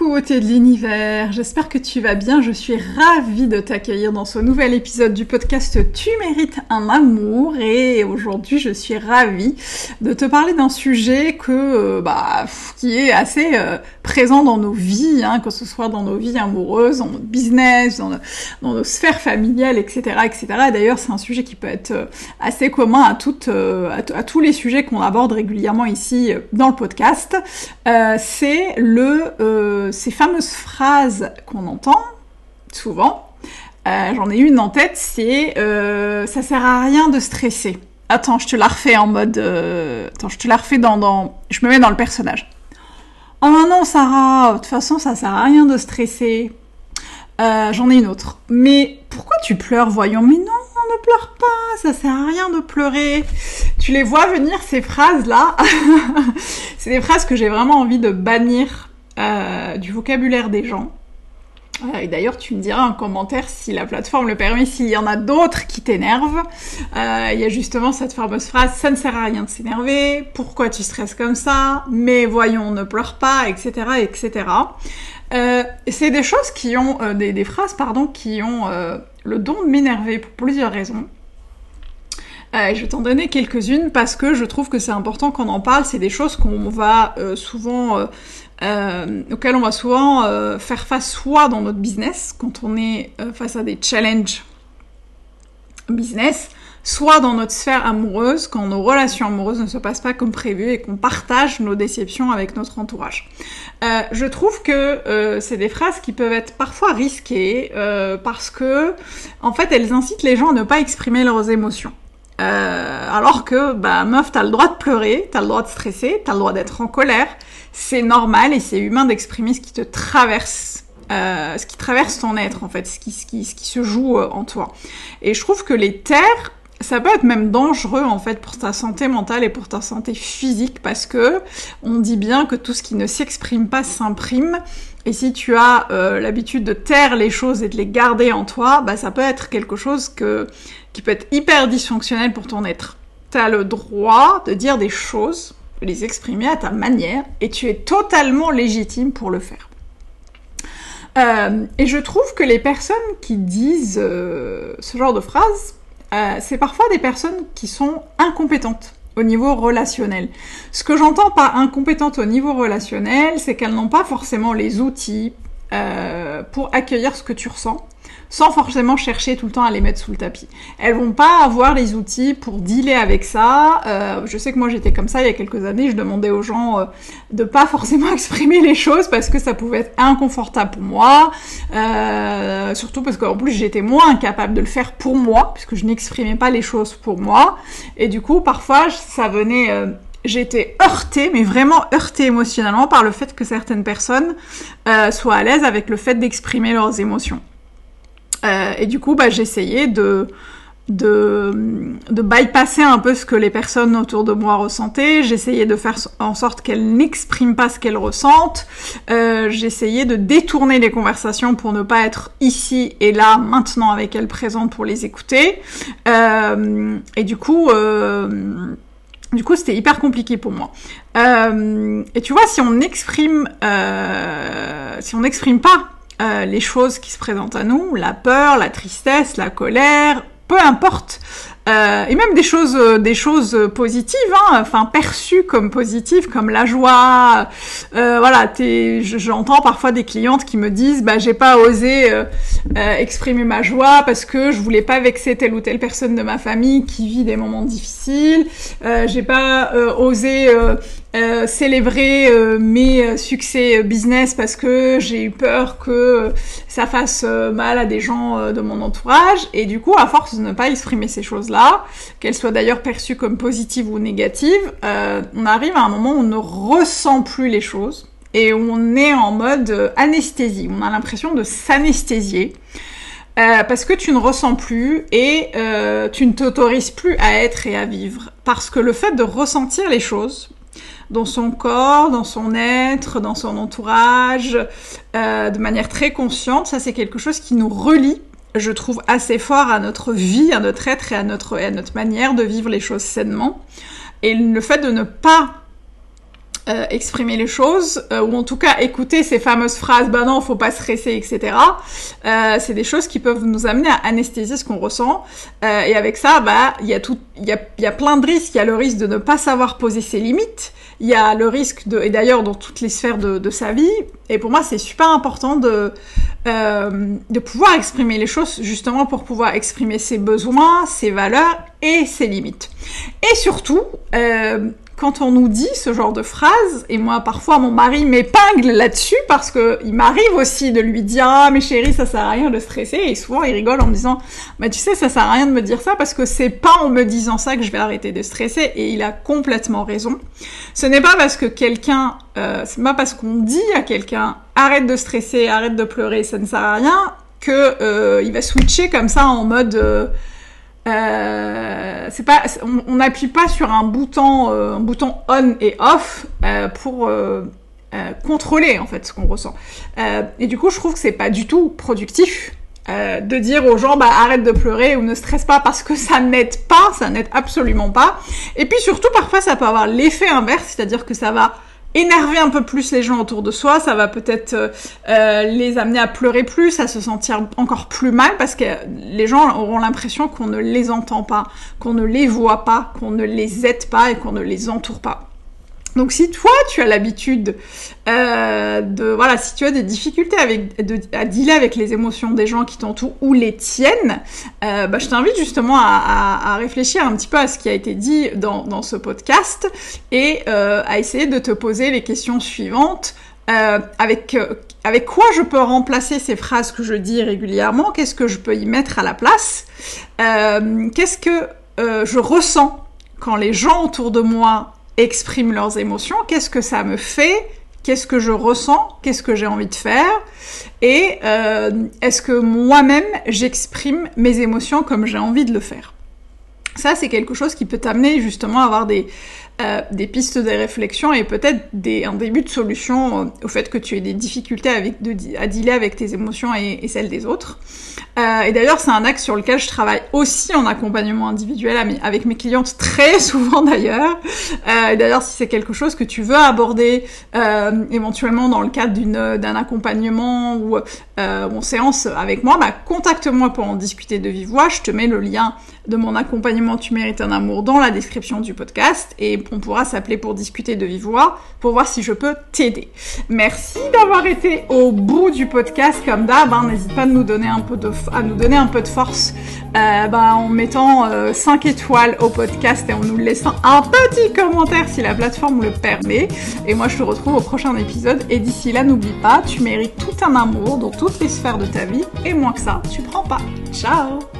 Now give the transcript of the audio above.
Coucou beauté de l'univers, j'espère que tu vas bien, je suis ravie de t'accueillir dans ce nouvel épisode du podcast Tu mérites un amour et aujourd'hui je suis ravie de te parler d'un sujet que euh, bah qui est assez euh, présent dans nos vies, hein, que ce soit dans nos vies amoureuses, dans notre business, dans, nos sphères familiales, etc. etc. Et d'ailleurs c'est un sujet qui peut être euh, assez commun à, toutes, à, tous les sujets qu'on aborde régulièrement ici dans le podcast. c'est le ces fameuses phrases qu'on entend souvent, euh, j'en ai une en tête, c'est euh, ça sert à rien de stresser. Attends, je te la refais en mode. attends, je te la refais dans, dans. Je me mets dans le personnage. Oh non, Sarah, de toute façon, ça sert à rien de stresser. J'en ai une autre. Mais pourquoi tu pleures, voyons? Mais non, ne pleure pas, ça sert à rien de pleurer. Tu les vois venir, ces phrases-là? c'est des phrases que j'ai vraiment envie de bannir euh, du vocabulaire des gens. Euh, et d'ailleurs, tu me diras en commentaire si la plateforme le permet, s'il y en a d'autres qui t'énervent. Euh, il y a justement cette fameuse phrase ça ne sert à rien de s'énerver, pourquoi tu stresses comme ça, mais voyons, ne pleure pas, etc., etc. c'est des choses qui ont, des, phrases, pardon, qui ont le don de m'énerver pour plusieurs raisons. je vais t'en donner quelques-unes parce que je trouve que c'est important qu'on en parle. C'est des choses qu'on va souvent auxquels on va souvent euh, faire face soit dans notre business, quand on est euh, face à des challenges business, soit dans notre sphère amoureuse, quand nos relations amoureuses ne se passent pas comme prévu et qu'on partage nos déceptions avec notre entourage. Euh, je trouve que euh, c'est des phrases qui peuvent être parfois risquées euh, parce que, en fait, elles incitent les gens à ne pas exprimer leurs émotions. Alors que, bah, meuf, t'as le droit de pleurer, t'as le droit de stresser, t'as le droit d'être en colère, c'est normal et c'est humain d'exprimer ce qui te traverse euh, ce qui traverse ton être en fait, ce qui, se joue euh, en toi. Et je trouve que les terres, ça peut être même dangereux en fait pour ta santé mentale et pour ta santé physique parce que on dit bien que tout ce qui ne s'exprime pas s'imprime. Et si tu as euh, l'habitude de taire les choses et de les garder en toi, bah ça peut être quelque chose que, qui peut être hyper dysfonctionnel pour ton être. Tu as le droit de dire des choses les exprimer à ta manière et tu es totalement légitime pour le faire. Euh, et je trouve que les personnes qui disent euh, ce genre de phrases, euh, c'est parfois des personnes qui sont incompétentes au niveau relationnel. Ce que j'entends par incompétentes au niveau relationnel, c'est qu'elles n'ont pas forcément les outils pour accueillir ce que tu ressens sans forcément chercher tout le temps à les mettre sous le tapis. Elles vont pas avoir les outils pour dealer avec ça. Euh, je sais que moi j'étais comme ça il y a quelques années, je demandais aux gens euh, de pas forcément exprimer les choses parce que ça pouvait être inconfortable pour moi, euh, surtout parce qu'en plus j'étais moins incapable de le faire pour moi puisque je n'exprimais pas les choses pour moi et du coup parfois ça venait j'étais heurtée, mais vraiment heurtée émotionnellement par le fait que certaines personnes euh, soient à l'aise avec le fait d'exprimer leurs émotions. Euh, et du coup, bah, j'essayais de de, de bypasser un peu ce que les personnes autour de moi ressentaient. J'essayais de faire en sorte qu'elles n'expriment pas ce qu'elles ressentent. Euh, J'essayais de détourner les conversations pour ne pas être ici et là, maintenant avec elles présentes pour les écouter. Euh, et du coup, euh, du coup, c'était hyper compliqué pour moi. Euh, et tu vois, si on exprime, euh, si on n'exprime pas euh, les choses qui se présentent à nous, la peur, la tristesse, la colère, peu importe. Euh, et même des choses, euh, des choses positives, hein, enfin perçues comme positives, comme la joie. Euh, voilà, j'entends parfois des clientes qui me disent, bah j'ai pas osé euh, euh, exprimer ma joie parce que je voulais pas vexer telle ou telle personne de ma famille qui vit des moments difficiles. j'ai pas osé euh, célébrer euh, mes succès business parce que j'ai eu peur que ça fasse euh, mal à des gens de mon entourage et du coup à force de ne pas exprimer ces qu'elles soient d'ailleurs perçues comme positives ou négatives, on arrive à un moment où on ne ressent plus les choses et on est en mode anesthésie, on a l'impression de s'anesthésier. parce que tu ne ressens plus et tu ne t'autorises plus à être et à vivre. Parce que le fait de ressentir les choses, dans son corps, dans son être, dans son entourage, euh, de manière très consciente. Ça, c'est quelque chose qui nous relie, je trouve, assez fort à notre vie, à notre être et à notre, à notre manière de vivre les choses sainement. Et le fait de ne pas euh, exprimer les choses, euh, ou en tout cas écouter ces fameuses phrases, bah non, faut pas stresser, etc. Euh, c'est des choses qui peuvent nous amener à anesthésier ce qu'on ressent. Et avec ça, bah il y a tout, il y a, y a plein de risques. Il y a le risque de ne pas savoir poser ses limites. Il y a le risque de, et d'ailleurs dans toutes les sphères de, de sa vie. Et pour moi, c'est super important de de pouvoir exprimer les choses justement pour pouvoir exprimer ses besoins, ses valeurs et ses limites. Et surtout, quand on nous dit ce genre de phrase, et moi parfois mon mari m'épingle là-dessus parce que il m'arrive aussi de lui dire ah mais chérie ça sert à rien de stresser et souvent il rigole en me disant bah tu sais ça sert à rien de me dire ça parce que c'est pas en me disant ça que je vais arrêter de stresser et il a complètement raison. Ce n'est pas parce que quelqu'un, euh, c'est pas parce qu'on dit à quelqu'un arrête de stresser, arrête de pleurer, ça ne sert à rien que euh, il va switcher comme ça en mode euh, euh, c'est pas, on n'appuie pas sur un bouton, euh, un bouton on et off euh, pour euh, euh, contrôler en fait ce qu'on ressent. et du coup, je trouve que c'est pas du tout productif de dire aux gens bah arrête de pleurer ou ne stresse pas parce que ça n'aide pas, ça n'aide absolument pas. Et puis surtout, parfois, ça peut avoir l'effet inverse, c'est-à-dire que ça va énerver un peu plus les gens autour de soi, ça va peut-être euh, euh, les amener à pleurer plus, à se sentir encore plus mal, parce que les gens auront l'impression qu'on ne les entend pas, qu'on ne les voit pas, qu'on ne les aide pas et qu'on ne les entoure pas. Donc si toi tu as l'habitude euh, de voilà si tu as des difficultés avec à dealer avec les émotions des gens qui t'entourent ou les tiennes, euh, bah, je t'invite justement à, réfléchir un petit peu à ce qui a été dit dans, ce podcast et euh, à essayer de te poser les questions suivantes. Avec avec quoi je peux remplacer ces phrases que je dis régulièrement? Qu'est-ce que je peux y mettre à la place? Qu'est-ce que je ressens quand les gens autour de moi expriment leurs émotions, qu'est-ce que ça me fait, qu'est-ce que je ressens, qu'est-ce que j'ai envie de faire, et euh, est-ce que moi-même j'exprime mes émotions comme j'ai envie de le faire. Ça, c'est quelque chose qui peut t'amener justement à avoir des, euh, des pistes de réflexion et peut-être un début de solution euh, au fait que tu aies des difficultés à dealer avec tes émotions et, celles des autres. Euh, et d'ailleurs, c'est un axe sur lequel je travaille aussi en accompagnement individuel avec mes clientes très souvent d'ailleurs. Et d'ailleurs, si c'est quelque chose que tu veux aborder éventuellement dans le cadre d'un accompagnement ou en séance avec moi, bah, contacte-moi pour en discuter de vive voix. Je te mets le lien de mon accompagnement Tu mérites un amour dans la description du podcast on pourra s'appeler pour discuter de vive pour voir si je peux t'aider. Merci d'avoir été au bout du podcast comme d'hab. Hein. N'hésite pas à nous donner un peu de force euh, bah, en mettant euh, 5 étoiles au podcast et en nous laissant un petit commentaire si la plateforme le permet. Et moi je te retrouve au prochain épisode et d'ici là n'oublie pas, tu mérites tout un amour dans toutes les sphères de ta vie et moins que ça, tu prends pas. Ciao